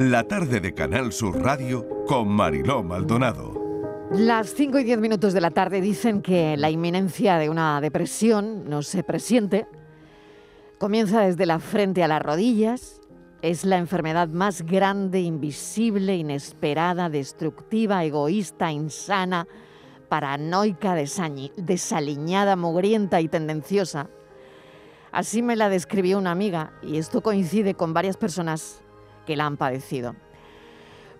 La tarde de Canal Sur Radio con Mariló Maldonado. Las 5 y 10 minutos de la tarde dicen que la inminencia de una depresión no se presiente. Comienza desde la frente a las rodillas. Es la enfermedad más grande, invisible, inesperada, destructiva, egoísta, insana, paranoica, desaliñada, mugrienta y tendenciosa. Así me la describió una amiga y esto coincide con varias personas que la han padecido.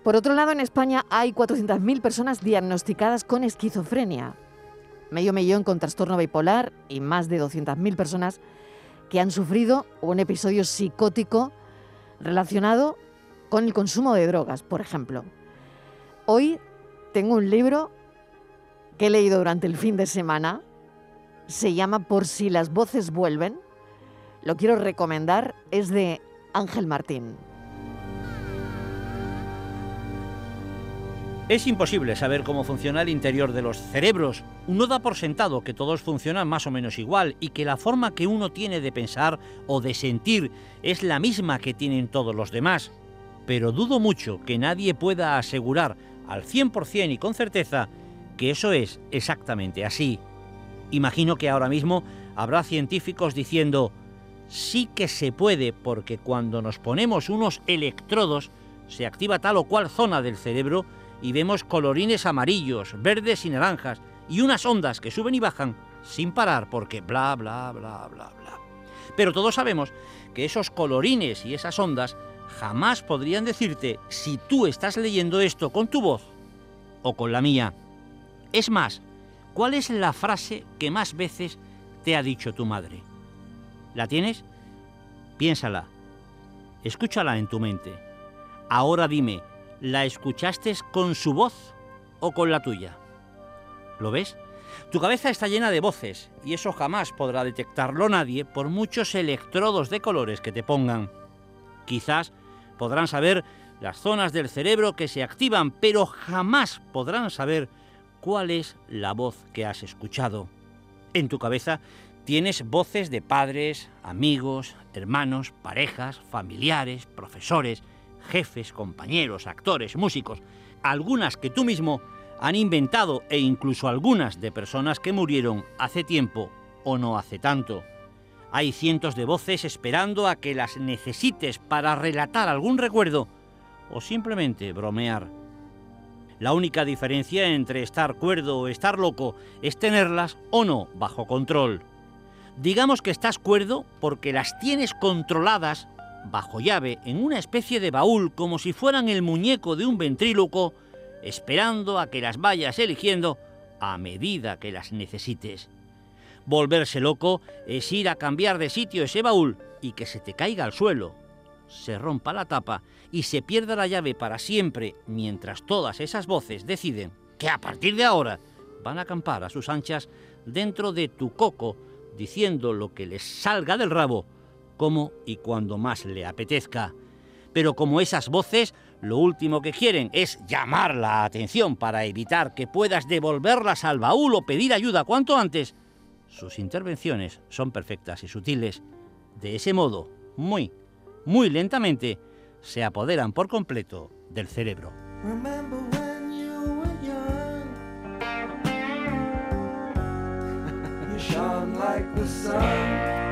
Por otro lado, en España hay 400.000 personas diagnosticadas con esquizofrenia, medio millón con trastorno bipolar y más de 200.000 personas que han sufrido un episodio psicótico relacionado con el consumo de drogas, por ejemplo. Hoy tengo un libro que he leído durante el fin de semana. Se llama Por si las voces vuelven. Lo quiero recomendar. Es de Ángel Martín. Es imposible saber cómo funciona el interior de los cerebros. Uno da por sentado que todos funcionan más o menos igual y que la forma que uno tiene de pensar o de sentir es la misma que tienen todos los demás. Pero dudo mucho que nadie pueda asegurar al 100% y con certeza que eso es exactamente así. Imagino que ahora mismo habrá científicos diciendo, sí que se puede porque cuando nos ponemos unos electrodos se activa tal o cual zona del cerebro y vemos colorines amarillos, verdes y naranjas y unas ondas que suben y bajan sin parar porque bla, bla, bla, bla, bla. Pero todos sabemos que esos colorines y esas ondas jamás podrían decirte si tú estás leyendo esto con tu voz o con la mía. Es más, ¿cuál es la frase que más veces te ha dicho tu madre? ¿La tienes? Piénsala. Escúchala en tu mente. Ahora dime, ¿la escuchaste con su voz o con la tuya? ¿Lo ves? Tu cabeza está llena de voces y eso jamás podrá detectarlo nadie por muchos electrodos de colores que te pongan. Quizás podrán saber las zonas del cerebro que se activan, pero jamás podrán saber cuál es la voz que has escuchado. En tu cabeza tienes voces de padres, amigos, hermanos, parejas, familiares, profesores, jefes, compañeros, actores, músicos, algunas que tú mismo han inventado e incluso algunas de personas que murieron hace tiempo o no hace tanto. Hay cientos de voces esperando a que las necesites para relatar algún recuerdo o simplemente bromear. La única diferencia entre estar cuerdo o estar loco es tenerlas o no bajo control. Digamos que estás cuerdo porque las tienes controladas bajo llave en una especie de baúl como si fueran el muñeco de un ventríloco, esperando a que las vayas eligiendo a medida que las necesites. Volverse loco es ir a cambiar de sitio ese baúl y que se te caiga al suelo, se rompa la tapa y se pierda la llave para siempre mientras todas esas voces deciden que a partir de ahora van a acampar a sus anchas dentro de tu coco diciendo lo que les salga del rabo como y cuando más le apetezca. Pero como esas voces lo último que quieren es llamar la atención para evitar que puedas devolverlas al baúl o pedir ayuda cuanto antes, sus intervenciones son perfectas y sutiles. De ese modo, muy, muy lentamente, se apoderan por completo del cerebro.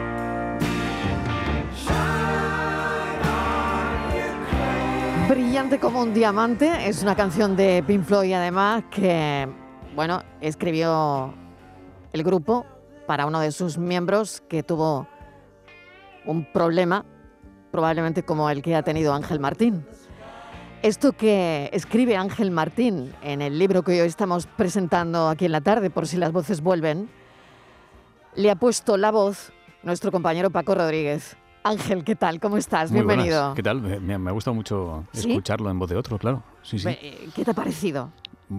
Brillante como un diamante es una canción de Pink Floyd además que, bueno, escribió el grupo para uno de sus miembros que tuvo un problema, probablemente como el que ha tenido Ángel Martín. Esto que escribe Ángel Martín en el libro que hoy estamos presentando aquí en la tarde, por si las voces vuelven, le ha puesto la voz nuestro compañero Paco Rodríguez. Ángel, ¿qué tal? ¿Cómo estás? Bienvenido. ¿Qué tal? Me, ha gustado mucho escucharlo en voz de otro, claro. Sí, sí. Eh, ¿Qué te ha parecido?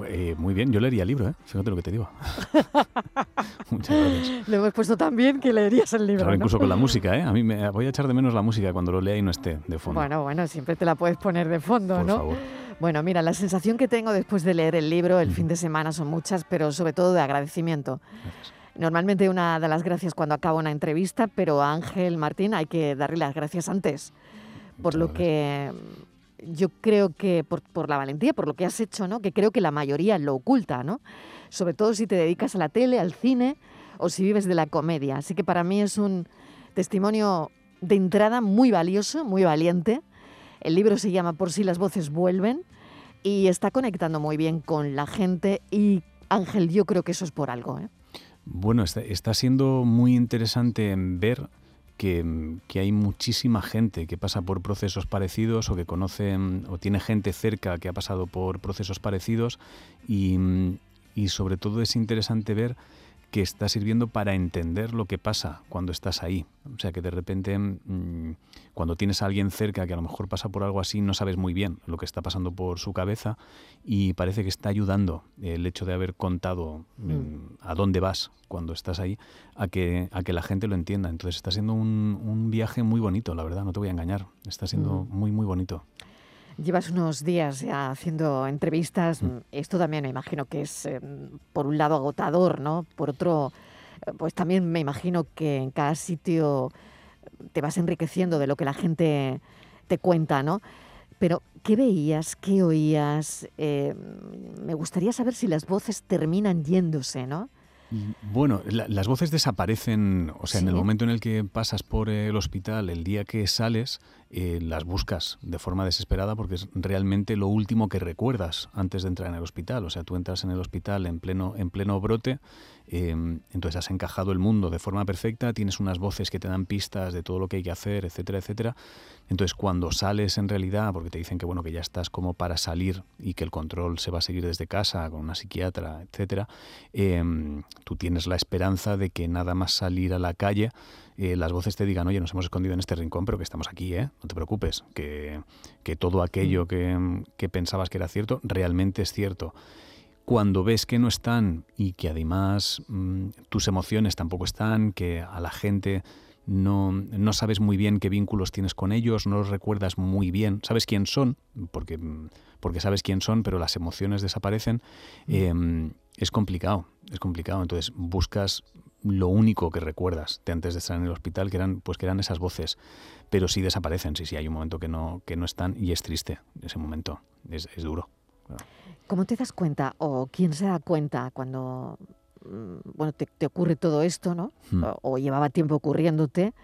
Eh, muy bien, yo leería el libro, ¿eh? Fíjate lo que te digo. Muchas gracias. Le hemos puesto también que leerías el libro. Claro, incluso con la música, ¿eh? A mí me voy a echar de menos la música cuando lo lea y no esté de fondo. Bueno, bueno, siempre te la puedes poner de fondo, Por ¿no? favor. Bueno, mira, la sensación que tengo después de leer el libro el fin de semana son muchas, pero sobre todo de agradecimiento. Gracias. Normalmente una da las gracias cuando acaba una entrevista, pero a Ángel Martín hay que darle las gracias antes, por lo que yo creo que por, por, la valentía, por lo que has hecho, ¿no? Que creo que la mayoría lo oculta, ¿no? Sobre todo si te dedicas a la tele, al cine o si vives de la comedia. Así que para mí es un testimonio de entrada muy valioso, muy valiente. El libro se llama Por si las voces vuelven y está conectando muy bien con la gente y Ángel, yo creo que eso es por algo. ¿eh? Bueno, está, está, siendo muy interesante ver que, que, hay muchísima gente que pasa por procesos parecidos o que conoce o tiene gente cerca que ha pasado por procesos parecidos y, y sobre todo es interesante ver que está sirviendo para entender lo que pasa cuando estás ahí. O sea, que de repente mmm, cuando tienes a alguien cerca que a lo mejor pasa por algo así, no sabes muy bien lo que está pasando por su cabeza y parece que está ayudando el hecho de haber contado mm. eh, a dónde vas cuando estás ahí a que, a que la gente lo entienda. Entonces está siendo un, un viaje muy bonito, la verdad, no te voy a engañar. Está siendo mm. muy, muy bonito. Llevas unos días ya haciendo entrevistas. Mm. Esto también me imagino que es, eh, por un lado, agotador, ¿no? Por otro, eh, pues también me imagino que en cada sitio te vas enriqueciendo de lo que la gente te cuenta, ¿no? Pero, ¿qué veías? ¿Qué oías? Eh, me gustaría saber si las voces terminan yéndose, ¿no? Bueno, la, las voces desaparecen, o sea, ¿Sí? en el momento en el que pasas por el hospital, el día que sales, eh, las buscas de forma desesperada porque es realmente lo último que recuerdas antes de entrar en el hospital. O sea, tú entras en el hospital en pleno, en pleno brote, eh, entonces has encajado el mundo de forma perfecta, tienes unas voces que te dan pistas de todo lo que hay que hacer, etcétera, etcétera. Entonces cuando sales en realidad, porque te dicen que bueno que ya estás como para salir y que el control se va a seguir desde casa con una psiquiatra, etcétera, eh, tú tienes la esperanza de que nada más salir a la calle eh, las voces te digan, oye, nos hemos escondido en este rincón, pero que estamos aquí, ¿eh? No te preocupes, que, que todo aquello que, que pensabas que era cierto, realmente es cierto cuando ves que no están y que además mmm, tus emociones tampoco están, que a la gente no, no, sabes muy bien qué vínculos tienes con ellos, no los recuerdas muy bien, sabes quién son, porque, porque sabes quién son, pero las emociones desaparecen, eh, es complicado, es complicado. Entonces buscas lo único que recuerdas de antes de estar en el hospital, que eran, pues que eran esas voces, pero sí desaparecen, sí, sí, hay un momento que no, que no están y es triste ese momento, es, es duro. Claro. ¿Cómo te das cuenta o quién se da cuenta cuando bueno, te, te ocurre todo esto, ¿no? Hmm. O, o, llevaba tiempo ocurriéndote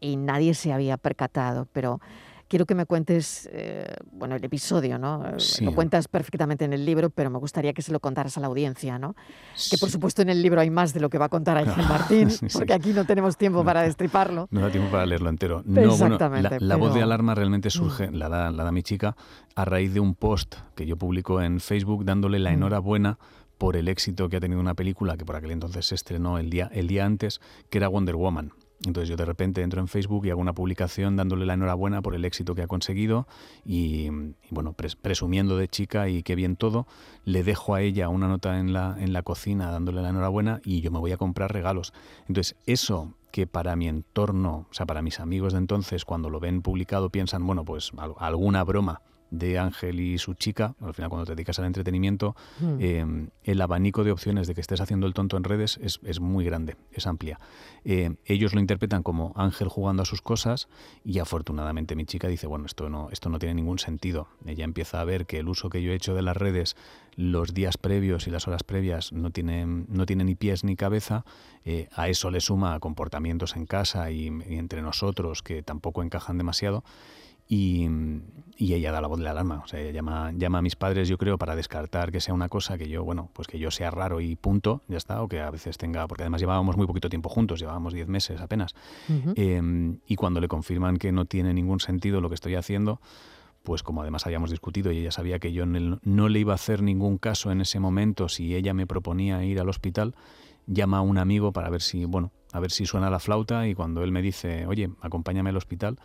y nadie se había percatado, pero quiero que me cuentes, eh, bueno, el episodio, ¿no? Sí. Lo cuentas perfectamente en el libro, pero me gustaría que se lo contaras a la audiencia, ¿no? Sí. Que por supuesto en el libro hay más de lo que va a contar Ángel Martín, sí, porque aquí no tenemos tiempo para destriparlo. No da tiempo para leerlo entero. No, Exactamente. Bueno, la, voz de alarma realmente surge, mm. la, da, la da mi chica, a raíz de un post que yo publico en Facebook dándole la mm. enhorabuena por el éxito que ha tenido una película que por aquel entonces se estrenó el día, el día antes, que era Wonder Woman. Entonces yo de repente entro en Facebook y hago una publicación dándole la enhorabuena por el éxito que ha conseguido y, y bueno, pres presumiendo de chica y qué bien todo, le dejo a ella una nota en la, en la cocina dándole la enhorabuena y yo me voy a comprar regalos. Entonces eso que para mi entorno, o sea, para mis amigos de entonces, cuando lo ven publicado piensan, bueno, pues alguna broma de Ángel y su chica, al final cuando te dedicas al entretenimiento, mm. eh, el abanico de opciones de que estés haciendo el tonto en redes es, es muy grande, es amplia. Eh, ellos lo interpretan como Ángel jugando a sus cosas y afortunadamente mi chica dice, bueno, esto no, esto no tiene ningún sentido. Ella empieza a ver que el uso que yo he hecho de las redes los días previos y las horas previas no tiene, no tiene ni pies ni cabeza, eh, a eso le suma comportamientos en casa y, y entre nosotros que tampoco encajan demasiado y, y, ella da la voz de la alarma. O sea, ella llama, llama a mis padres, yo creo, para descartar que sea una cosa que yo, bueno, pues que yo sea raro y punto, ya está, o que a veces tenga, porque además llevábamos muy poquito tiempo juntos, llevábamos 10 meses apenas. Uh -huh. eh, y cuando le confirman que no tiene ningún sentido lo que estoy haciendo, pues como además habíamos discutido y ella sabía que yo no le iba a hacer ningún caso en ese momento si ella me proponía ir al hospital, llama a un amigo para ver si, bueno, a ver si suena la flauta y cuando él me dice, oye, acompáñame al hospital,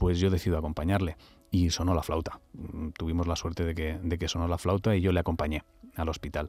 pues yo decido acompañarle. Y sonó la flauta. Mm, tuvimos la suerte de que, de que sonó la flauta y yo le acompañé al hospital.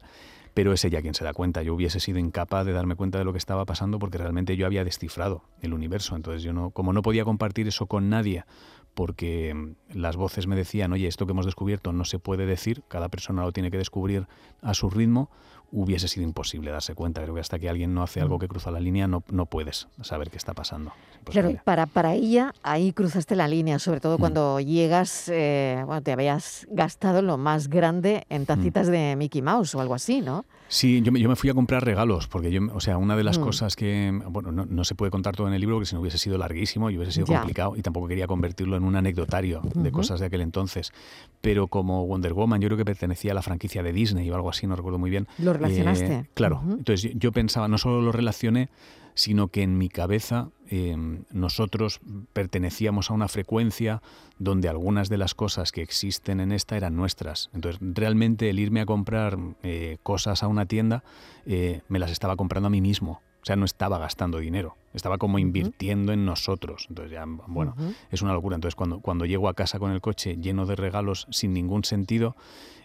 Pero es ella quien se da cuenta. Yo hubiese sido incapaz de darme cuenta de lo que estaba pasando porque realmente yo había descifrado el universo. Entonces yo no, como no podía compartir eso con nadie, porque mm, las voces me decían, oye, esto que hemos descubierto no se puede decir, cada persona lo tiene que descubrir a su ritmo, hubiese sido imposible darse cuenta. Creo que hasta que alguien no hace algo mm. que cruza la línea no, no puedes saber qué está pasando. Claro, para, para ella ahí cruzaste la línea, sobre todo mm. cuando llegas, eh, bueno, te habías gastado lo más grande en tacitas mm. de Mickey Mouse o algo así, ¿no? Sí, yo me, yo me, fui a comprar regalos, porque yo, o sea, una de las cosas que, bueno, no, no, se puede contar todo en el libro, porque si no hubiese sido larguísimo y hubiese sido complicado, y tampoco quería convertirlo en un anecdotario de cosas de aquel entonces. Pero como Wonder Woman, yo creo que pertenecía a la franquicia de Disney o algo así, no recuerdo muy bien. ¿Lo relacionaste? Eh, claro, entonces yo pensaba, no solo lo relacioné, sino que en mi cabeza em, nosotros pertenecíamos a una frecuencia donde algunas de las cosas que existen en esta eran nuestras. Entonces, realmente el irme a comprar eh, cosas a una tienda, eh, me las estaba comprando a mí mismo. O sea, no estaba gastando dinero, estaba como invirtiendo en nosotros. Entonces, ya, bueno, es una locura. Entonces, cuando, cuando llego a casa con el coche lleno de regalos sin ningún sentido,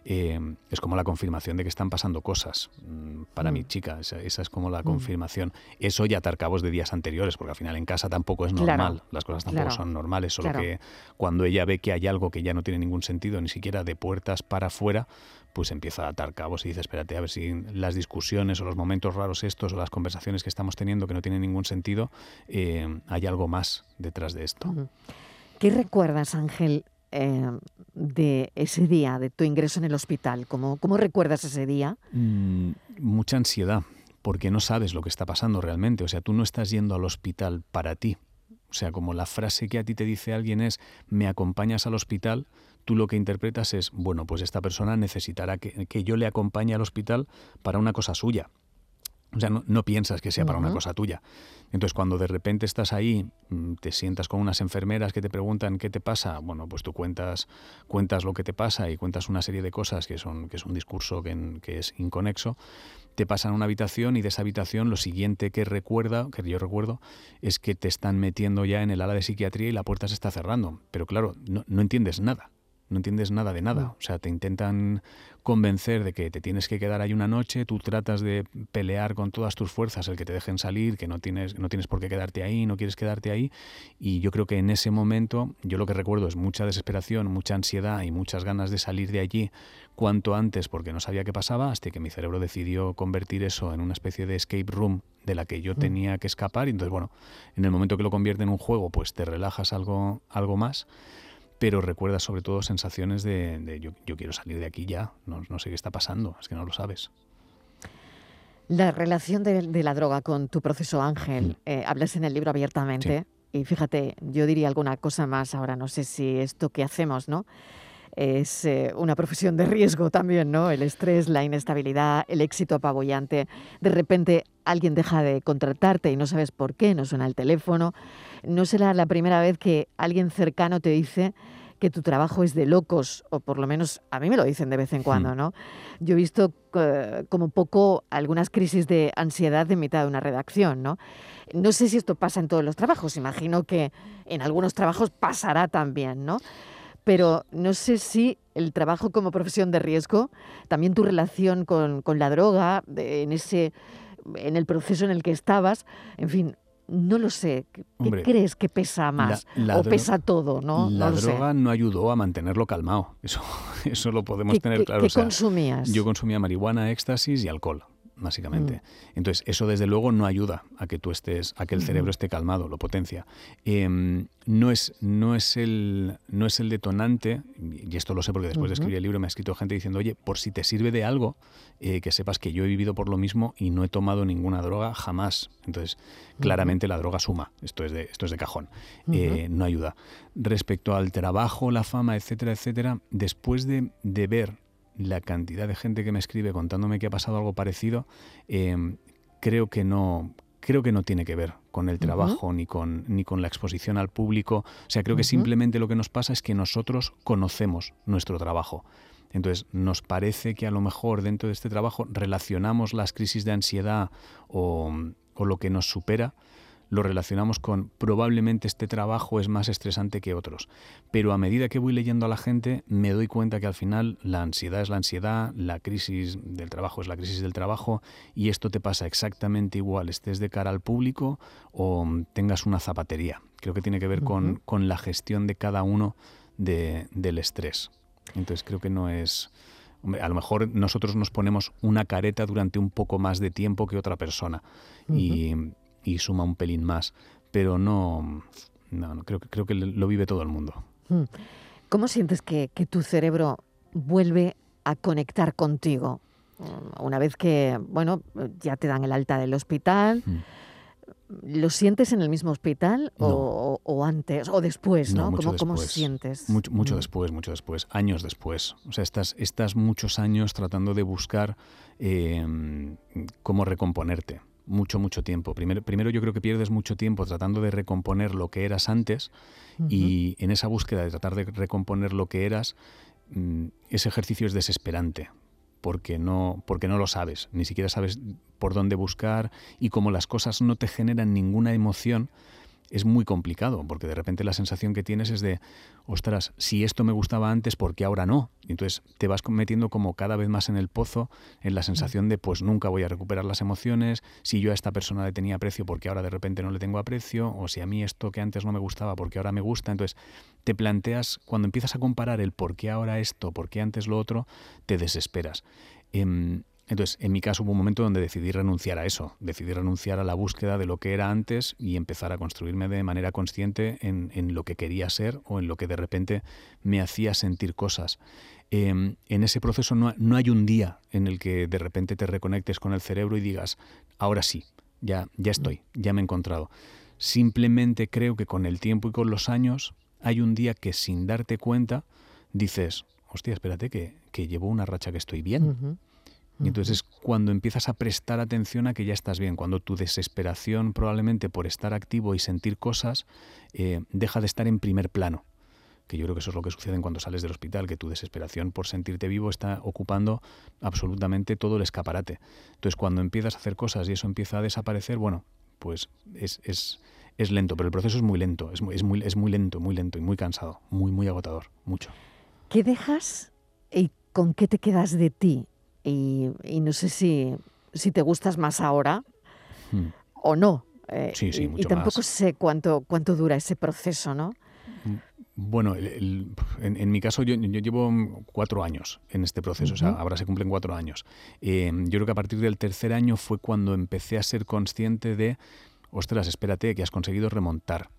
eh, es como la confirmación de que están pasando cosas mm, para mi mm. chica. Esa, es como la mm. confirmación. Eso ya atar cabos de días anteriores, porque al final en casa tampoco es normal. Las cosas tampoco son normales, solo que cuando ella ve que hay algo que ya no tiene ningún sentido, ni siquiera de puertas para afuera, pues empieza a atar cabos y dice, espérate, a ver si las discusiones o los momentos raros estos o las conversaciones que estamos teniendo que no tienen ningún sentido, eh, hay algo más detrás de esto. ¿Qué recuerdas, Ángel, eh, de ese día, de tu ingreso en el hospital? ¿Cómo, cómo recuerdas ese día? Mm, mucha ansiedad, porque no sabes lo que está pasando realmente. O sea, tú no estás yendo al hospital para ti. O sea, como la frase que a ti te dice alguien es, me acompañas al hospital, tú lo que interpretas es, bueno, pues esta persona necesitará que, que yo le acompañe al hospital para una cosa suya. O sea, no, piensas que sea para una cosa tuya. Entonces, cuando de repente estás ahí, mm, te sientas con unas enfermeras que te preguntan qué te pasa, bueno, pues tú cuentas, cuentas lo que te pasa y cuentas una serie de cosas que, son, que es un discurso que, que es inconexo, te pasan a una habitación y de esa habitación lo siguiente que recuerda, que yo recuerdo, es que te están metiendo ya en el ala de psiquiatría y la puerta se está cerrando. Pero claro, no, no entiendes nada no entiendes nada de nada. O sea, te intentan convencer de que te tienes que quedar ahí una noche, tú tratas de pelear con todas tus fuerzas el que te dejen salir, que no tienes, no tienes por qué quedarte ahí, no quieres quedarte ahí. Y yo creo que en ese momento, yo lo que recuerdo es mucha desesperación, mucha ansiedad y muchas ganas de salir de allí cuanto antes porque no sabía qué pasaba, hasta que mi cerebro decidió convertir eso en una especie de escape room de la que yo mm. tenía que escapar. Y entonces, bueno, en el momento que lo convierte en un juego, pues te relajas algo, algo más pero recuerda sobre todo sensaciones de, yo, quiero salir de aquí ya, no, sé qué está pasando, es que no lo sabes. La relación de, la droga con tu proceso Ángel, eh, hablas en el libro abiertamente y fíjate, yo diría alguna cosa más ahora, no sé si esto que hacemos, ¿no? Es eh, una profesión de riesgo también, ¿no? El estrés, la inestabilidad, el éxito apabullante. De repente alguien deja de contratarte y no sabes por qué, no suena el teléfono. No será la primera vez que alguien cercano te dice que tu trabajo es de locos, o por lo menos a mí me lo dicen de vez en cuando, hmm. ¿no? Yo he visto eh, como poco algunas crisis de ansiedad de mitad de una redacción, ¿no? No sé si esto pasa en todos los trabajos, imagino que en algunos trabajos pasará también, ¿no? Pero no sé si el trabajo como profesión de riesgo, también tu relación con, la droga, en, ese, en el proceso en el que estabas, en fin, no lo sé. ¿Qué, crees que pesa más? ¿O pesa todo? ¿no? La droga no ayudó a mantenerlo calmado. Eso, eso lo podemos tener claro. ¿Qué consumías? Yo consumía marihuana, éxtasis y alcohol básicamente. Mm. Entonces, eso desde luego no ayuda a que tú estés, a que el cerebro esté calmado, lo potencia. Em, no, es, no, es el, no es el detonante, y esto lo sé porque después de escribir el libro me ha escrito gente diciendo, oye, por si te sirve de algo, eh, que sepas que yo he vivido por lo mismo y no he tomado ninguna droga jamás. Entonces, claramente la droga suma, esto es de, esto es de cajón, eh, no ayuda. Respecto al trabajo, la fama, etcétera, etcétera, después de, de ver la cantidad de gente que me escribe contándome que ha pasado algo parecido, em, creo que no creo que no tiene que ver con el trabajo ni, con, ni con la exposición al público. O sea, creo que simplemente lo que nos pasa es que nosotros conocemos nuestro trabajo. Entonces, nos parece que a lo mejor dentro de este trabajo relacionamos las crisis de ansiedad o, o lo que nos supera lo relacionamos con probablemente este trabajo es más estresante que otros. Pero a medida que voy leyendo a la gente, me doy cuenta que al final la ansiedad es la ansiedad, la crisis del trabajo es la crisis del trabajo, y esto te pasa exactamente igual, estés de cara al público o tengas una zapatería. Creo que tiene que ver con, con, la gestión de cada uno de, del estrés. Entonces creo que no es a lo mejor nosotros nos ponemos una careta durante un poco más de tiempo que otra persona y, suma un pelín más, pero no, no, creo, creo que lo vive todo el mundo. Mm. ¿Cómo sientes que, tu cerebro vuelve a conectar contigo? Una vez que, bueno, ya te dan el alta del hospital, mm. ¿Lo sientes en el mismo hospital o, antes o después? ¿no? ¿Cómo, sientes? Mucho, mucho mm. después, mucho después, años después. O sea, estás, estás muchos años tratando de buscar em, cómo recomponerte. Mucho, mucho tiempo. Primero, primero yo creo que pierdes mucho tiempo tratando de recomponer lo que eras antes y en esa búsqueda de tratar de recomponer lo que eras, mm, ese ejercicio es desesperante porque no, porque no lo sabes, ni siquiera sabes por dónde buscar y como las cosas no te generan ninguna emoción, es muy complicado, porque de repente la sensación que tienes es de, ostras, si esto me gustaba antes, ¿por qué ahora no? entonces te vas metiendo como cada vez más en el pozo, en la sensación de, pues nunca voy a recuperar las emociones, si yo a esta persona le tenía aprecio, porque ahora de repente no le tengo aprecio, o si a mí esto que antes no me gustaba, porque ahora me gusta. Entonces te planteas, cuando empiezas a comparar el por qué ahora esto, por qué antes lo otro, te desesperas. Em, entonces, en mi caso hubo un momento donde decidí renunciar a eso, decidí renunciar a la búsqueda de lo que era antes y empezar a construirme de manera consciente en, lo que quería ser o en lo que de repente me hacía sentir cosas. Em, en ese proceso no, hay un día en el que de repente te reconectes con el cerebro y digas, ahora sí, ya, ya estoy, ya me he encontrado. Simplemente creo que con el tiempo y con los años hay un día que sin darte cuenta dices, hostia, espérate que, llevo una racha que estoy bien. Y entonces es cuando empiezas a prestar atención a que ya estás bien, cuando tu desesperación probablemente por estar activo y sentir cosas eh, deja de estar en primer plano. Que yo creo que eso es lo que sucede en cuando sales del hospital, que tu desesperación por sentirte vivo está ocupando absolutamente todo el escaparate. Entonces cuando empiezas a hacer cosas y eso empieza a desaparecer, bueno, pues es, es, es lento, pero el proceso es muy lento, es muy, es muy, es muy lento, muy lento y muy cansado, muy, muy agotador, mucho. ¿Qué dejas y con qué te quedas de ti y, no sé si, si, te gustas más ahora hmm. o no. Eh, sí, sí, y, y, tampoco sé cuánto, cuánto dura ese proceso, ¿no? Mm, bueno, en, mi caso yo, llevo cuatro años en este proceso, o sea, ahora se cumplen cuatro años. Eh, yo creo que a partir del tercer año fue cuando empecé a ser consciente de, ostras, espérate, que has conseguido remontar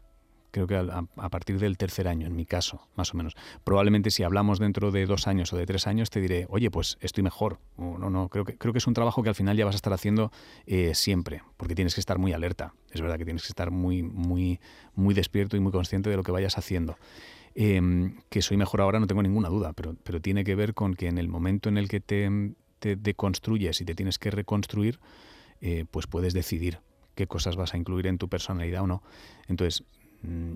creo que a, partir del tercer año, en mi caso, más o menos. Probablemente si hablamos dentro de dos años o de tres años, te diré, oye, pues estoy mejor. no, no, creo que, creo que es un trabajo que al final ya vas a estar haciendo eh, siempre, porque tienes que estar muy alerta. Es verdad que tienes que estar muy, muy, muy despierto y muy consciente de lo que vayas haciendo. Em, que soy mejor ahora no tengo ninguna duda, pero, pero tiene que ver con que en el momento en el que te, deconstruyes y te tienes que reconstruir, eh, pues puedes decidir qué cosas vas a incluir en tu personalidad o no. Entonces,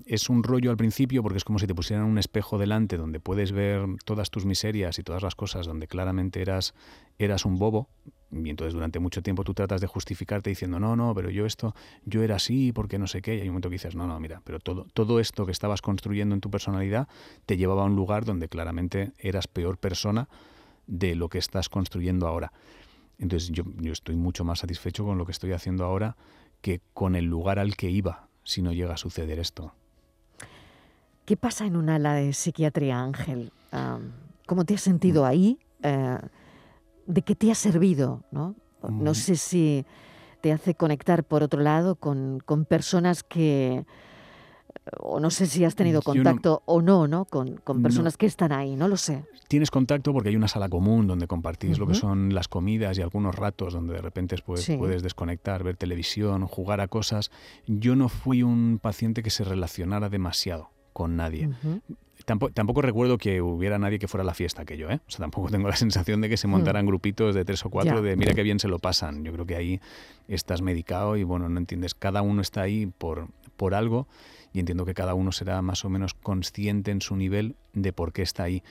es un rollo al principio porque es como si te pusieran un espejo delante donde puedes ver todas tus miserias y todas las cosas donde claramente eras, eras un bobo. Y entonces durante mucho tiempo tú tratas de justificarte diciendo no, no, pero yo esto, yo era así porque no sé qué y hay un momento que dices no, no, mira, pero todo, todo esto que estabas construyendo en tu personalidad te llevaba a un lugar donde claramente eras peor persona de lo que estás construyendo ahora. Entonces yo, yo estoy mucho más satisfecho con lo que estoy haciendo ahora que con el lugar al que iba si no llega a suceder esto. ¿Qué pasa en un ala de psiquiatría, Ángel? ¿Cómo te has sentido mm. ahí? Eh, ¿De qué te ha servido? No, no mm. sé si te hace conectar, por otro lado, con, con personas que, o no sé si has tenido contacto o no, ¿no? Con, personas que están ahí, no lo sé. Tienes contacto porque hay una sala común donde compartís lo que son las comidas y algunos ratos donde de repente pues, puedes desconectar, ver televisión, jugar a cosas. Yo no fui un paciente que se relacionara demasiado con nadie. Tampoco, recuerdo que hubiera nadie que fuera a la fiesta aquello, ¿eh? O sea, tampoco tengo la sensación de que se montaran mm. grupitos de tres o cuatro de mira qué bien se lo pasan. Yo creo que ahí estás medicado y bueno, no entiendes, cada uno está ahí por, por algo y entiendo que cada uno será más o menos consciente en su nivel de por qué está ahí.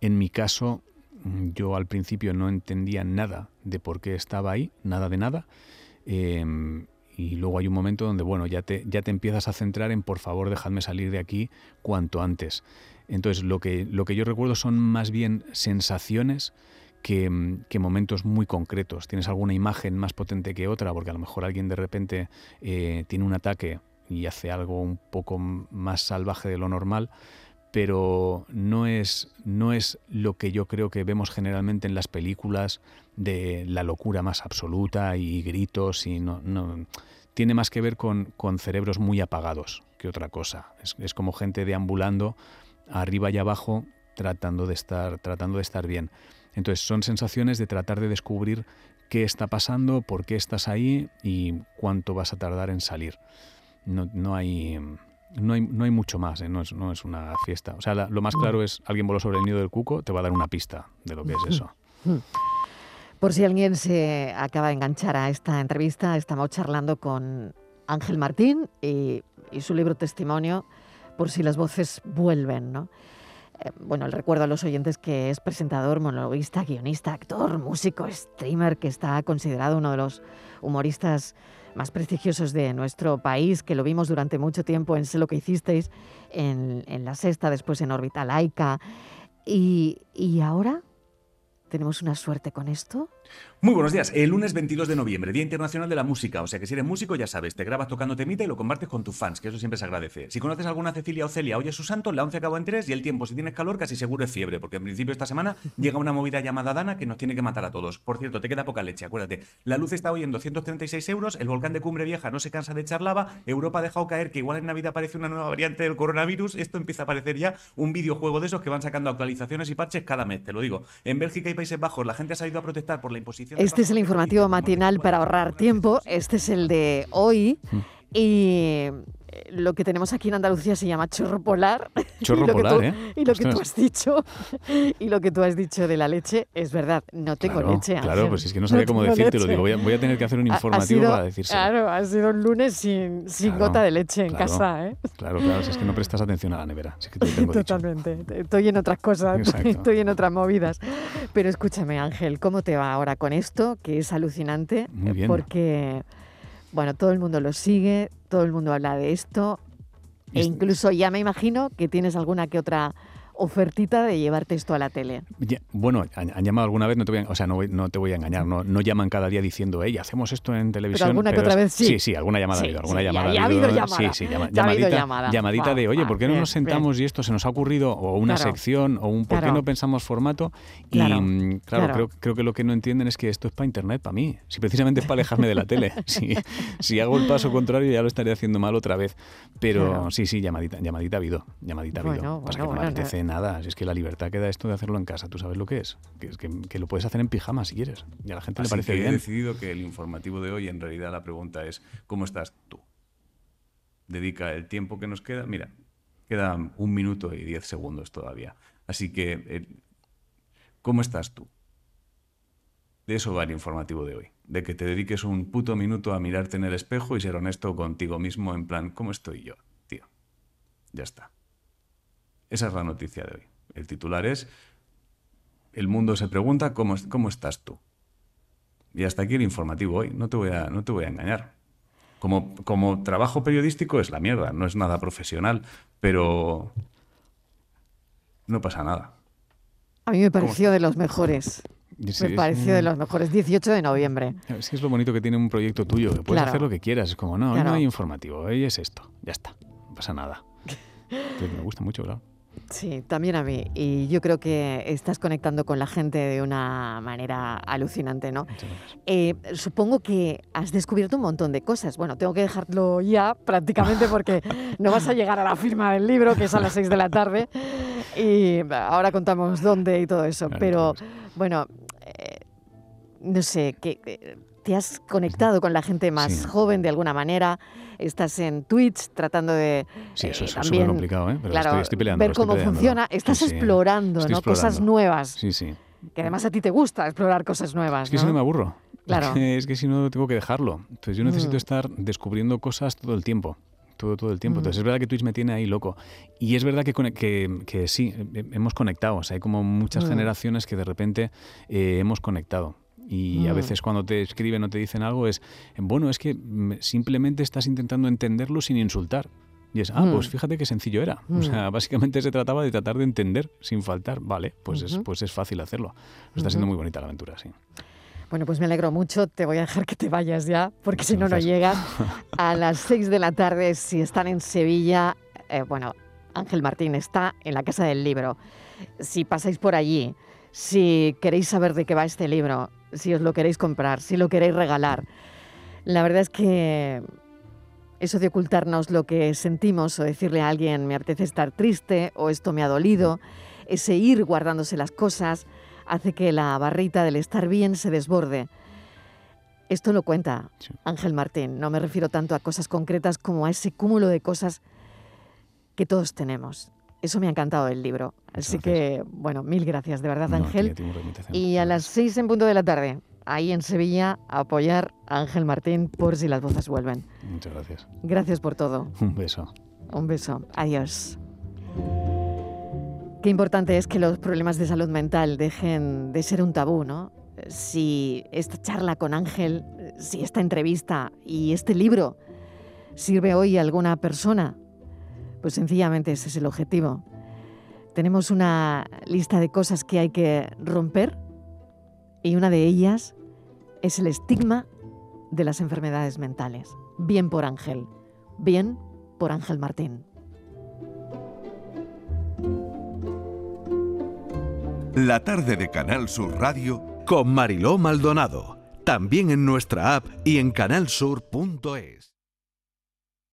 En mi caso, mm, yo al principio no entendía nada de por qué estaba ahí, nada de nada. Em, y luego hay un momento donde, bueno, ya te, ya te empiezas a centrar en, por favor, dejadme salir de aquí cuanto antes. Entonces, lo que, lo que yo recuerdo son más bien sensaciones que, mm, que, momentos muy concretos. Tienes alguna imagen más potente que otra, porque a lo mejor alguien de repente eh, tiene un ataque y hace algo un poco más salvaje de lo normal, pero no es, no es lo que yo creo que vemos generalmente en las películas de la locura más absoluta y gritos y no, no tiene más que ver con, con cerebros muy apagados que otra cosa. Es, es, como gente deambulando arriba y abajo tratando de estar, tratando de estar bien. Entonces son sensaciones de tratar de descubrir qué está pasando, por qué estás ahí y cuánto vas a tardar en salir. No, no hay no hay, no hay mucho más, ¿eh? no, es, no, es, una fiesta. O sea, lo más claro es alguien voló sobre el nido del cuco, te va a dar una pista de lo que es eso. Por si alguien se acaba de enganchar a esta entrevista, estamos charlando con Ángel Martín y, y su libro Testimonio, por si las voces vuelven, ¿no? Eh, bueno, el recuerdo a los oyentes que es presentador, monologuista, guionista, actor, músico, streamer, que está considerado uno de los humoristas más prestigiosos de nuestro país, que lo vimos durante mucho tiempo en Sé lo que hicisteis, en, La Sexta, después en Órbita Laica. Y ahora tenemos una suerte con esto. Muy buenos días. El lunes 22 de noviembre, Día Internacional de la Música. O sea que si eres músico, ya sabes, te grabas tocando temita y lo compartes con tus fans, que eso siempre se agradece. Si conoces alguna Cecilia o Celia, oye su santo, la 11 acabó en 3 y el tiempo, si tienes calor, casi seguro es fiebre, porque en principio esta semana llega una movida llamada Dana que nos tiene que matar a todos. Por cierto, te queda poca leche, acuérdate. La luz está hoy en 236 euros, el volcán de Cumbre Vieja no se cansa de echar lava, Europa ha dejado caer que igual en Navidad aparece una nueva variante del coronavirus, esto empieza a parecer ya un videojuego de esos que van sacando actualizaciones y parches cada mes, te lo digo. En Bélgica y Países Bajos la gente ha salido a protestar por la imposición... Este es el informativo matinal para ahorrar tiempo. Este es el de hoy. Mm. Y lo que tenemos aquí en Andalucía se llama chorro polar. Chorro polar, ¿eh? Y lo que tú has dicho, y lo que tú has dicho de la leche, es verdad, no tengo leche. Claro, pues es que no sabía cómo decirte, lo digo, voy a, tener que hacer un informativo para decírselo. Claro, ha sido un lunes sin, sin gota de leche en casa, ¿eh? Claro, claro, si es que no prestas atención a la nevera. Totalmente, estoy en otras cosas, estoy en otras movidas. Pero escúchame, Ángel, ¿cómo te va ahora con esto? Que es alucinante, Muy bien. porque bueno, todo el mundo lo sigue, todo el mundo habla de esto, e incluso ya me imagino que tienes alguna que otra ofertita de llevarte esto a la tele. bueno, han, llamado alguna vez, no te voy a, o sea, no, no te voy a engañar, no, no llaman cada día diciendo, hey, hacemos esto en televisión. Pero alguna que otra vez sí. Sí, sí, alguna llamada ha habido, alguna llamada ha habido. llamada. Sí, sí, llamadita, llamada. llamadita de, oye, ¿por qué no nos sentamos y esto se nos ha ocurrido? O una sección, o un ¿por qué no pensamos formato? Y claro, mm, Creo, creo, que lo que no entienden es que esto es para internet, para mí. Si precisamente es para alejarme de la tele. Si, si hago el paso contrario ya lo estaría haciendo mal otra vez. Pero sí, sí, llamadita, llamadita ha habido. Llamadita ha habido. Pasa que no me apetece nada. Si es que la libertad queda esto de hacerlo en casa. ¿Tú sabes lo que es? Que, que, que lo puedes hacer en pijama si quieres. Y a la gente le parece que bien. He decidido que el informativo de hoy, en realidad, la pregunta es: ¿cómo estás tú? Dedica el tiempo que nos queda. Mira, quedan un minuto y diez segundos todavía. Así que, eh, ¿cómo estás tú? De eso va el informativo de hoy. De que te dediques un puto minuto a mirarte en el espejo y ser honesto contigo mismo en plan, ¿cómo estoy yo, tío? Ya está. Esa es la noticia de hoy. El titular es, el mundo se pregunta cómo, cómo estás tú. Y hasta aquí el informativo hoy, no te voy a, no te voy a engañar. Como, como trabajo periodístico es la mierda, no es nada profesional, pero no pasa nada. A mí me pareció de los mejores. me pareció de los mejores. 18 de noviembre. Es que es lo bonito que tiene un proyecto tuyo, que puedes hacer lo que quieras. Es como, no, hoy no hay informativo, hoy es esto, ya está, no pasa nada. me gusta mucho, claro. Sí, también a mí. Y yo creo que estás conectando con la gente de una manera alucinante, ¿no? Eh, supongo que has descubierto un montón de cosas. Bueno, tengo que dejarlo ya prácticamente porque no vas a llegar a la firma del libro, que es a las 6 de la tarde. Y ahora contamos dónde y todo eso. Pero bueno, eh, no sé, que te has conectado con la gente más joven de alguna manera estás en Twitch tratando de sí, eso es eh, súper complicado, ¿eh? Pero estoy, peleando, ver cómo funciona. Estás explorando, ¿no? Cosas nuevas. Sí, sí. Que además a ti te gusta explorar cosas nuevas. Es que si no me aburro. Claro. Es que, si no tengo que dejarlo. Entonces yo necesito mm. estar descubriendo cosas todo el tiempo todo, todo el tiempo. Mm. Entonces es verdad que Twitch me tiene ahí loco. Y es verdad que, que, que sí, hemos conectado. O sea, hay como muchas mm. generaciones que de repente eh, hemos conectado. Y a mm. veces cuando te escriben o te dicen algo es, bueno, es que simplemente estás intentando entenderlo sin insultar. Y es, ah, pues mm. fíjate qué sencillo era. O sea, mm. básicamente se trataba de tratar de entender sin faltar. Vale, pues, es, pues es fácil hacerlo. Está siendo muy bonita la aventura, sí. Bueno, pues me alegro mucho. Te voy a dejar que te vayas ya, porque si no, no llegas. A las 6 de la tarde, si están en Sevilla, eh, bueno, Ángel Martín está en la Casa del Libro. Si pasáis por allí, si queréis saber de qué va este libro, si os lo queréis comprar, si lo queréis regalar, la verdad es que eso de ocultarnos lo que sentimos o decirle a alguien me apetece estar triste o esto me ha dolido, ese ir guardándose las cosas hace que la barrita del estar bien se desborde. Esto lo cuenta Ángel Martín. No me refiero tanto a cosas concretas como a ese cúmulo de cosas que todos tenemos. Eso me ha encantado del libro. Así que, bueno, mil gracias, de verdad, Ángel. y a las seis en punto de la tarde, ahí en Sevilla, a apoyar a Ángel Martín por si las voces vuelven. Muchas gracias. Gracias por todo. Un beso. Un beso. Adiós. Qué importante es que los problemas de salud mental dejen de ser un tabú, ¿no? Si esta charla con Ángel, si esta entrevista y este libro sirve hoy a alguna persona, pues sencillamente ese es el objetivo. Tenemos una lista de cosas que hay que romper y una de ellas es el estigma de las enfermedades mentales. Bien por Ángel, bien por Ángel Martín. La tarde de Canal Sur Radio con Mariló Maldonado, también en nuestra app y en canalsur.es.